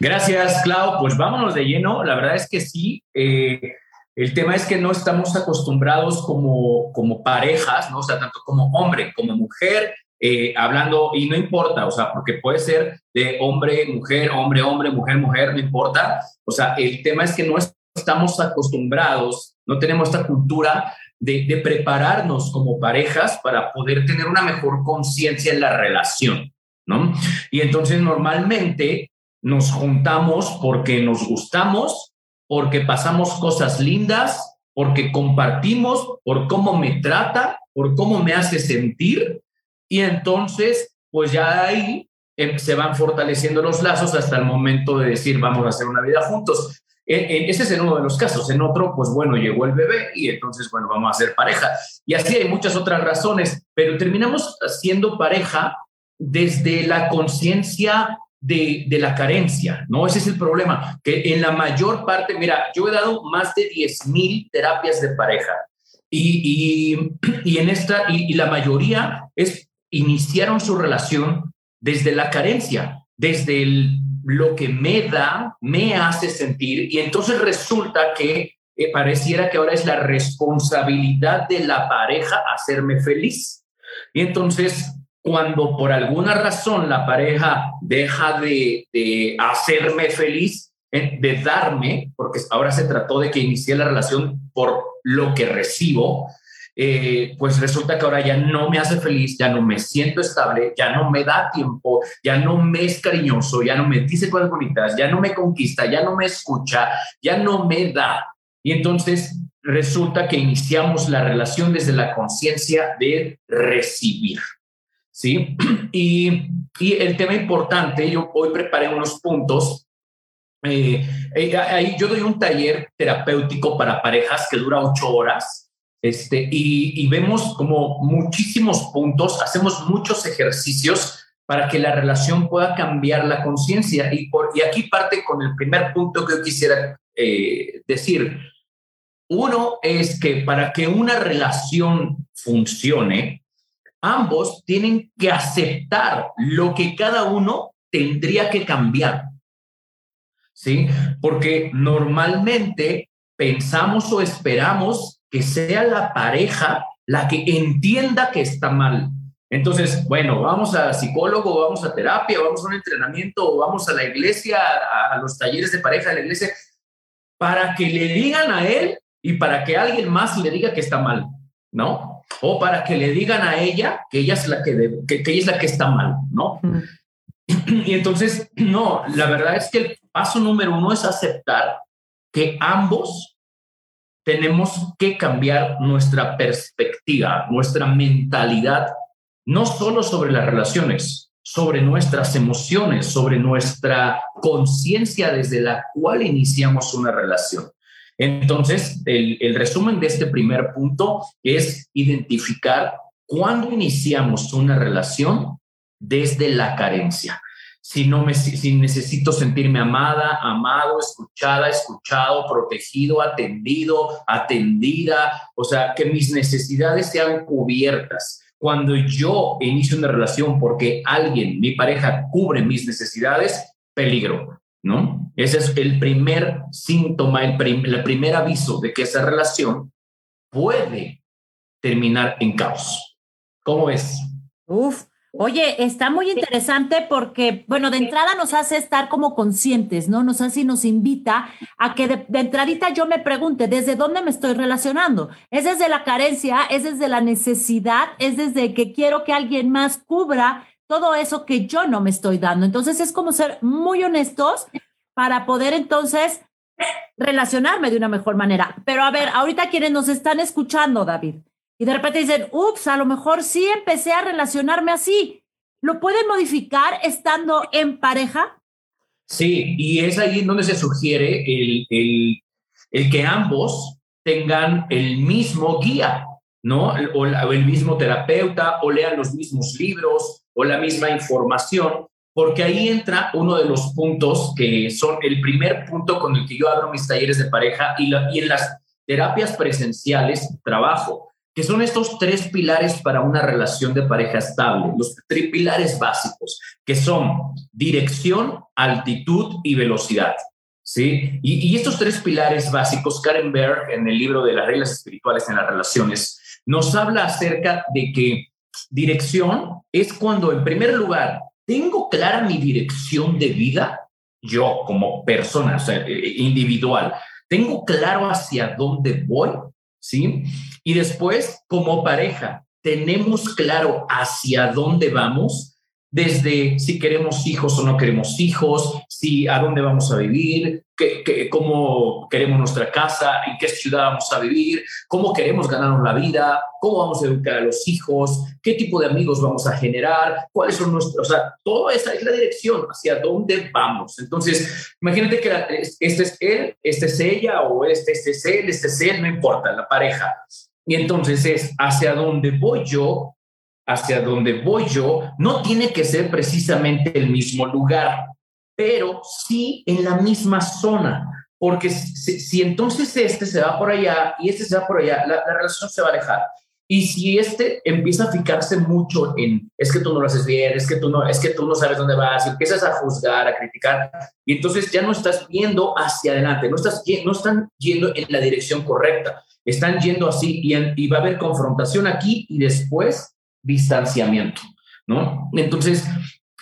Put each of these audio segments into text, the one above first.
Gracias, Clau. Pues vámonos de lleno. La verdad es que sí. Eh, el tema es que no estamos acostumbrados como, como parejas, ¿no? O sea, tanto como hombre, como mujer, eh, hablando, y no importa, o sea, porque puede ser de hombre, mujer, hombre, hombre, mujer, mujer, no importa. O sea, el tema es que no estamos acostumbrados, no tenemos esta cultura de, de prepararnos como parejas para poder tener una mejor conciencia en la relación, ¿no? Y entonces normalmente nos juntamos porque nos gustamos, porque pasamos cosas lindas, porque compartimos, por cómo me trata, por cómo me hace sentir. Y entonces, pues ya ahí em, se van fortaleciendo los lazos hasta el momento de decir, vamos a hacer una vida juntos. E, e, ese es en uno de los casos. En otro, pues bueno, llegó el bebé y entonces, bueno, vamos a ser pareja. Y así hay muchas otras razones, pero terminamos siendo pareja desde la conciencia de, la carencia, ¿no? Ese es el problema, que en la mayor parte, mira, yo he dado más de 10 mil terapias de pareja y, y, en esta, y, la mayoría es, iniciaron su relación desde la carencia, desde lo que me da, me hace sentir, y entonces resulta que eh, pareciera que ahora es la responsabilidad de la pareja hacerme feliz. Y entonces cuando por alguna razón la pareja deja de, hacerme feliz, de darme, porque ahora se trató de que inicié la relación por lo que recibo, eh, pues resulta que ahora ya no me hace feliz, ya no me siento estable, ya no me da tiempo, ya no me es cariñoso, ya no me dice cosas bonitas, ya no me conquista, ya no me escucha, ya no me da. Y entonces resulta que iniciamos la relación desde la conciencia de recibir. ¿Sí? Y, y, el tema importante, yo hoy preparé unos puntos. Eh, eh, yo doy un taller terapéutico para parejas que dura ocho horas. Este, y, y vemos como muchísimos puntos, hacemos muchos ejercicios para que la relación pueda cambiar la conciencia. Y, y aquí parte con el primer punto que yo quisiera eh, decir. Uno es que para que una relación funcione, ambos tienen que aceptar lo que cada uno tendría que cambiar. ¿Sí? Porque normalmente pensamos o esperamos que sea la pareja la que entienda que está mal. Entonces, bueno, vamos a psicólogo, vamos a terapia, vamos a un entrenamiento, vamos a la iglesia, a, a los talleres de pareja de la iglesia, para que le digan a él y para que alguien más le diga que está mal, ¿no? o para que le digan a ella que ella es la que, que, ella es la que está mal, ¿no? Y entonces, no, la verdad es que el paso número uno es aceptar que ambos tenemos que cambiar nuestra perspectiva, nuestra mentalidad, no solo sobre las relaciones, sobre nuestras emociones, sobre nuestra conciencia desde la cual iniciamos una relación. Entonces, el, resumen de este primer punto es identificar cuándo iniciamos una relación desde la carencia. Si, si necesito sentirme amada, amado, escuchada, escuchado, protegido, atendido, atendida, o sea, que mis necesidades sean cubiertas. Cuando yo inicio una relación porque alguien, mi pareja, cubre mis necesidades, peligro. ¿No? Ese es el primer síntoma, el, primer aviso de que esa relación puede terminar en caos. ¿Cómo ves? Uf, Oye, está muy interesante porque, bueno, de entrada nos hace estar como conscientes, ¿no? Nos hace y nos invita a que de, de, entradita yo me pregunte, ¿desde dónde me estoy relacionando? ¿Es desde la carencia? ¿Es desde la necesidad? ¿Es desde que quiero que alguien más cubra todo eso que yo no me estoy dando. Entonces es como ser muy honestos para poder entonces relacionarme de una mejor manera. Pero a ver, ahorita quienes nos están escuchando, David, y de repente dicen, ups, a lo mejor sí empecé a relacionarme así. ¿Lo pueden modificar estando en pareja? Sí, y es ahí donde se sugiere el, el, el que ambos tengan el mismo guía, ¿no? O, el mismo terapeuta, o lean los mismos libros, o la misma información, porque ahí entra uno de los puntos que son el primer punto con el que yo abro mis talleres de pareja y, en las terapias presenciales trabajo, que son estos tres pilares para una relación de pareja estable, los tres pilares básicos, que son dirección, altitud y velocidad. ¿Sí? Y estos tres pilares básicos, Karen Berg, en el libro de las reglas espirituales en las relaciones, nos habla acerca de que dirección es cuando, en primer lugar, tengo clara mi dirección de vida, yo como persona, o sea, eh, individual, tengo claro hacia dónde voy, ¿sí? Y después, como pareja, tenemos claro hacia dónde vamos, desde si queremos hijos o no queremos hijos, si a dónde vamos a vivir, cómo queremos nuestra casa, en qué ciudad vamos a vivir, cómo queremos ganarnos la vida, cómo vamos a educar a los hijos, qué tipo de amigos vamos a generar, cuáles son nuestros, o sea, toda esa es la dirección hacia dónde vamos. Entonces, imagínate que este es él, este es ella, o este, este es él, este es él, no importa, la pareja. Y entonces es hacia dónde voy yo, hacia dónde voy yo, no tiene que ser precisamente el mismo lugar, pero sí en la misma zona, porque si, entonces este se va por allá y este se va por allá, la, relación se va a alejar. Y si este empieza a fijarse mucho en es que tú no lo haces bien, es que tú no, es que tú no sabes dónde vas, y empiezas a juzgar, a criticar, y entonces ya no estás viendo hacia adelante, no, estás, no están yendo en la dirección correcta, están yendo así y, y va a haber confrontación aquí y después distanciamiento, ¿no? Entonces,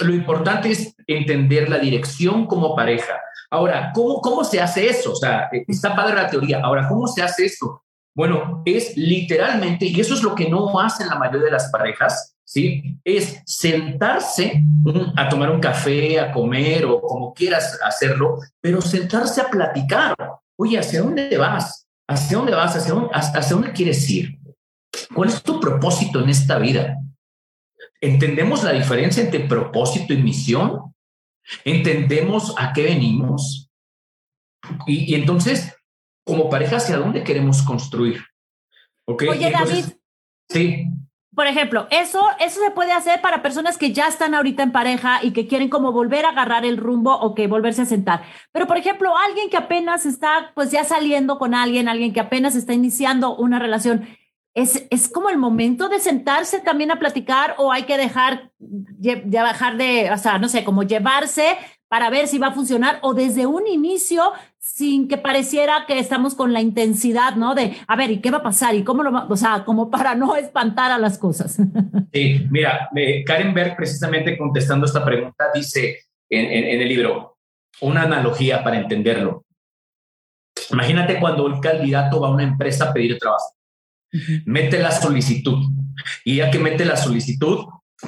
lo importante es entender la dirección como pareja. Ahora, ¿cómo, cómo se hace eso? O sea, eh, está padre la teoría. Ahora, ¿cómo se hace esto? Bueno, es literalmente, y eso es lo que no hacen la mayoría de las parejas, ¿sí? Es sentarse a tomar un café, a comer o como quieras hacerlo, pero sentarse a platicar. Oye, ¿hacia dónde vas? ¿Hacia dónde vas? ¿Hacia dónde, hacia dónde quieres ir? ¿Cuál es tu propósito en esta vida? ¿Entendemos la diferencia entre propósito y misión? ¿Entendemos a qué venimos? Y, entonces, como pareja, ¿hacia dónde queremos construir? Oye, David. Sí. Por ejemplo, eso, eso se puede hacer para personas que ya están ahorita en pareja y que quieren como volver a agarrar el rumbo o que volverse a sentar. Pero, por ejemplo, alguien que apenas está pues ya saliendo con alguien, alguien que apenas está iniciando una relación, es, es como el momento de sentarse también a platicar o hay que dejar, ya bajar de, o sea, no sé, como llevarse para ver si va a funcionar o desde un inicio sin que pareciera que estamos con la intensidad, ¿no? De, a ver, ¿y qué va a pasar? ¿Y cómo lo va? O sea, como para no espantar a las cosas. Sí, mira, Karen Berg precisamente contestando esta pregunta dice en, en el libro, una analogía para entenderlo. Imagínate cuando el candidato va a una empresa a pedir trabajo mete la solicitud y ya que mete la solicitud,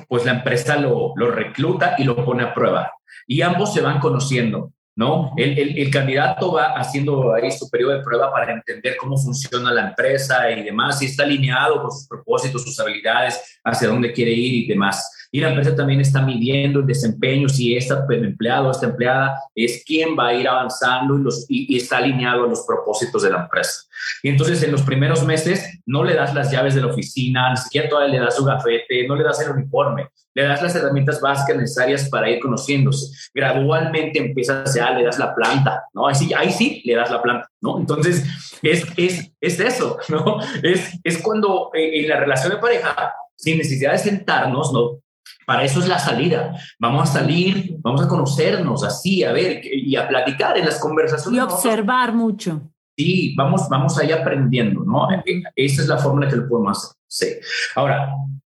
pues la empresa lo, lo recluta y lo pone a prueba y ambos se van conociendo. ¿no? El, el, el, candidato va haciendo ahí su periodo de prueba para entender cómo funciona la empresa y demás, si está alineado con sus propósitos, sus habilidades, hacia dónde quiere ir y demás. Y la empresa también está midiendo el desempeño, si este empleado, esta empleada es quien va a ir avanzando y, los, y, está alineado a los propósitos de la empresa. Y entonces en los primeros meses no le das las llaves de la oficina, ni siquiera todavía le das su gafete, no le das el uniforme, le das las herramientas básicas necesarias para ir conociéndose. Gradualmente empiezas ya, le das la planta, ¿no? Ahí sí, ahí sí le das la planta, ¿no? Entonces es, es, es eso, ¿no? Es, es cuando eh, en la relación de pareja, sin necesidad de sentarnos, ¿no? Para eso es la salida. Vamos a salir, vamos a conocernos así, a ver, y a platicar en las conversaciones. Y observar mucho. Sí, vamos, vamos ahí aprendiendo, ¿no? Esa es la fórmula que lo podemos hacer. Ahora,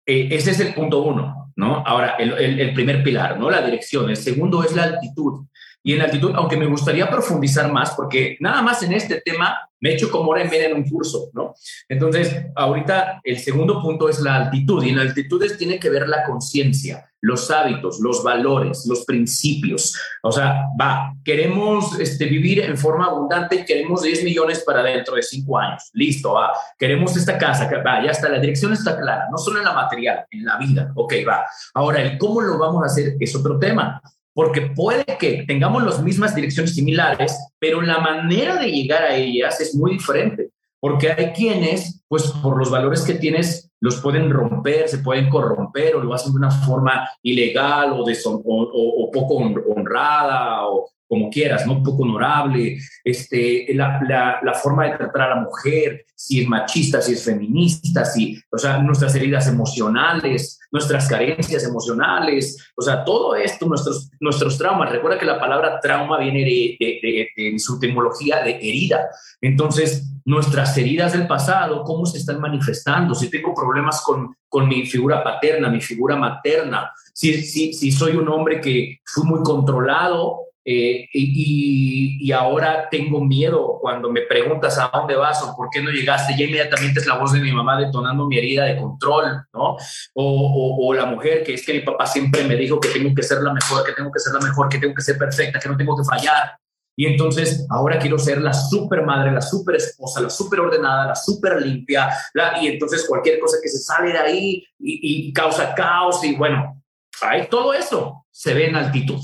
eh, ese es el punto uno, ¿no? Ahora, el, el, primer pilar, ¿no? La dirección. El segundo es la altitud. Y en la altitud, aunque me gustaría profundizar más, porque nada más en este tema me he hecho como hora en media en un curso, ¿no? Entonces, ahorita el segundo punto es la altitud, y en la altitud tiene que ver la conciencia, los hábitos, los valores, los principios. O sea, va, queremos este, vivir en forma abundante, queremos 10 millones para dentro de 5 años, listo, va, queremos esta casa, va, ya está, la dirección está clara, no solo en la material, en la vida, ok, va. Ahora, el cómo lo vamos a hacer es otro tema porque puede que tengamos las mismas direcciones similares, pero la manera de llegar a ellas es muy diferente, porque hay quienes, pues por los valores que tienes, los pueden romper, se pueden corromper o lo hacen de una forma ilegal o, o, poco honrada o, como quieras, ¿no? Poco honorable, este, la, la, forma de tratar a la mujer, si es machista, si es feminista, si, o sea, nuestras heridas emocionales, nuestras carencias emocionales, o sea, todo esto, nuestros, nuestros traumas. Recuerda que la palabra trauma viene de, de, de, su etimología de herida. Entonces, nuestras heridas del pasado, cómo se están manifestando, si tengo problemas con, con mi figura paterna, mi figura materna, si, si, si soy un hombre que fui muy controlado, eh, y, y, ahora tengo miedo cuando me preguntas a dónde vas o por qué no llegaste, ya inmediatamente es la voz de mi mamá detonando mi herida de control, ¿no? O, o, la mujer que es que mi papá siempre me dijo que tengo que ser la mejor, que tengo que ser la mejor, que tengo que ser perfecta, que no tengo que fallar. Y entonces ahora quiero ser la super madre, la super esposa, la super ordenada, la super limpia. La, y entonces cualquier cosa que se sale de ahí y, y causa caos y bueno, hay todo eso se ve en altitud.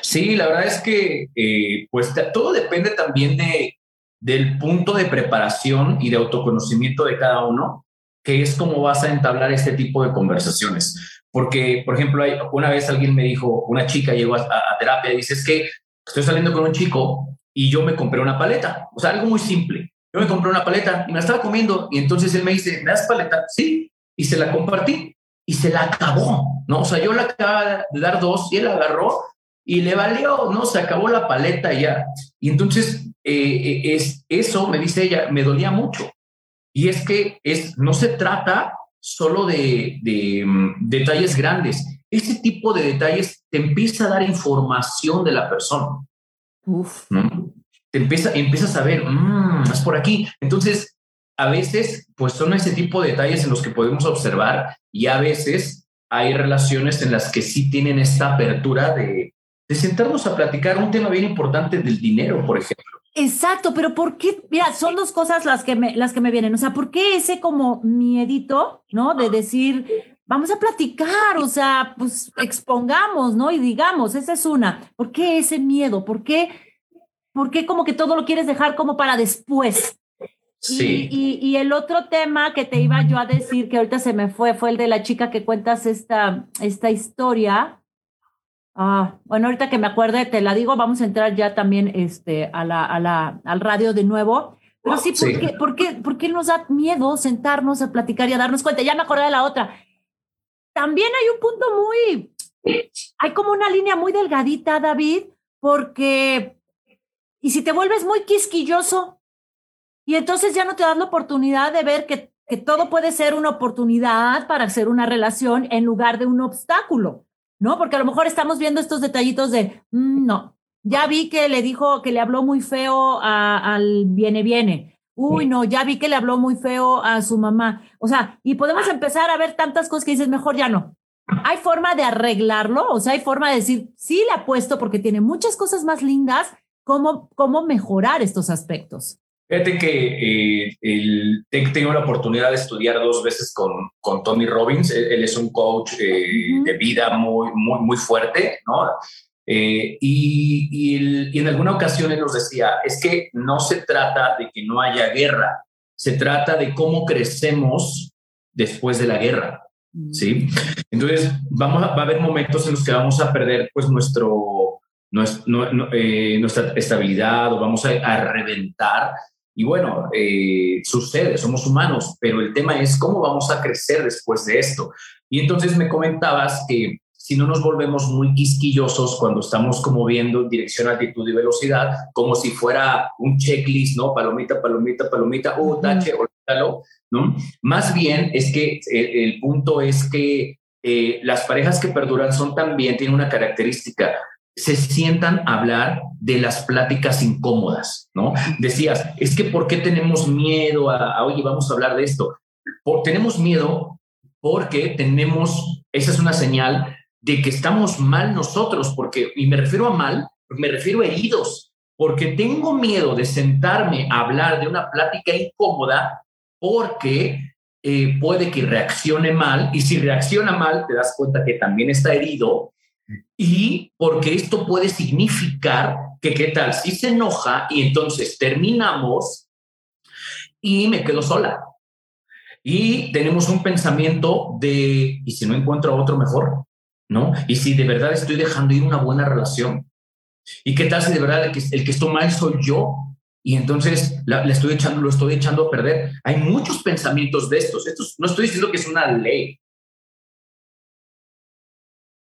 Sí, la verdad es que eh, pues todo depende también de, del punto de preparación y de autoconocimiento de cada uno, que es cómo vas a entablar este tipo de conversaciones. Porque, por ejemplo, hay, una vez alguien me dijo, una chica llegó a, terapia y dice, es que estoy saliendo con un chico y yo me compré una paleta, o sea, algo muy simple. Yo me compré una paleta y me la estaba comiendo y entonces él me dice, ¿me das paleta? Sí, y se la compartí y se la acabó, ¿no? O sea, yo le acababa de dar dos y él agarró y le valió, ¿no? Se acabó la paleta ya. Y entonces, eh, eh, es, eso, me dice ella, me dolía mucho. Y es que es, no se trata solo de, de mm, detalles grandes. Ese tipo de detalles te empieza a dar información de la persona. Uf. Te empieza, empiezas a ver, mmm, es por aquí. Entonces, a veces, pues son ese tipo de detalles en los que podemos observar y a veces hay relaciones en las que sí tienen esta apertura de, de sentarnos a platicar un tema bien importante del dinero, por ejemplo. Exacto, pero ¿por qué? Mira, son dos cosas las que me, las que me vienen. O sea, ¿por qué ese como miedito, ¿no? De decir, vamos a platicar, o sea, pues expongamos, ¿no? Y digamos, esa es una. ¿Por qué ese miedo? ¿Por qué, por qué como que todo lo quieres dejar como para después? Sí. Y, y, el otro tema que te iba yo a decir, que ahorita se me fue, fue el de la chica que cuentas esta, esta historia Ah, bueno, ahorita que me acuerde, te la digo, vamos a entrar ya también este, a la, a la, al radio de nuevo. Pero sí, ¿por, Qué, por, qué, ¿por qué nos da miedo sentarnos a platicar y a darnos cuenta? Ya me acordé de la otra. También hay un punto muy, hay como una línea muy delgadita, David, porque, y si te vuelves muy quisquilloso, y entonces ya no te das la oportunidad de ver que, que todo puede ser una oportunidad para hacer una relación en lugar de un obstáculo. ¿No? Porque a lo mejor estamos viendo estos detallitos de, mm, no, ya vi que le dijo que le habló muy feo al viene, viene. Uy, no, ya vi que le habló muy feo a su mamá. O sea, y podemos empezar a ver tantas cosas que dices, mejor ya no. Hay forma de arreglarlo, o sea, hay forma de decir, sí le apuesto porque tiene muchas cosas más lindas, cómo, cómo mejorar estos aspectos. Fíjate que eh, el, tengo la oportunidad de estudiar dos veces con, con Tony Robbins. Él, es un coach eh, de vida muy, muy, muy fuerte, ¿no? Eh, y, y, en alguna ocasión él nos decía, es que no se trata de que no haya guerra, se trata de cómo crecemos después de la guerra, ¿sí? Entonces, vamos a, va a haber momentos en los que vamos a perder pues nuestro, nuestra estabilidad o vamos a, a reventar y bueno, eh, sucede, somos humanos, pero el tema es cómo vamos a crecer después de esto. Y entonces me comentabas que si no nos volvemos muy quisquillosos cuando estamos como viendo dirección, altitud y velocidad, como si fuera un checklist, ¿no? Palomita, palomita, palomita, o tache, olvídalo, ¿no? Más bien es que eh, el, punto es que eh, las parejas que perduran son también, tienen una característica, se sientan a hablar de las pláticas incómodas, ¿no? Decías, es que ¿por qué tenemos miedo a, oye, vamos a hablar de esto? tenemos miedo porque tenemos, esa es una señal de que estamos mal nosotros, porque, y me refiero a mal, me refiero a heridos, porque tengo miedo de sentarme a hablar de una plática incómoda porque eh, puede que reaccione mal, y si reacciona mal, te das cuenta que también está herido, y porque esto puede significar que qué tal si se enoja y entonces terminamos y me quedo sola. Y tenemos un pensamiento de, ¿y si no encuentro otro mejor? ¿No? Y si de verdad estoy dejando ir una buena relación. ¿Y qué tal si de verdad el que, el estoy mal soy yo? Y entonces le estoy echando, lo estoy echando a perder. Hay muchos pensamientos de estos. estos. No estoy diciendo que es una ley,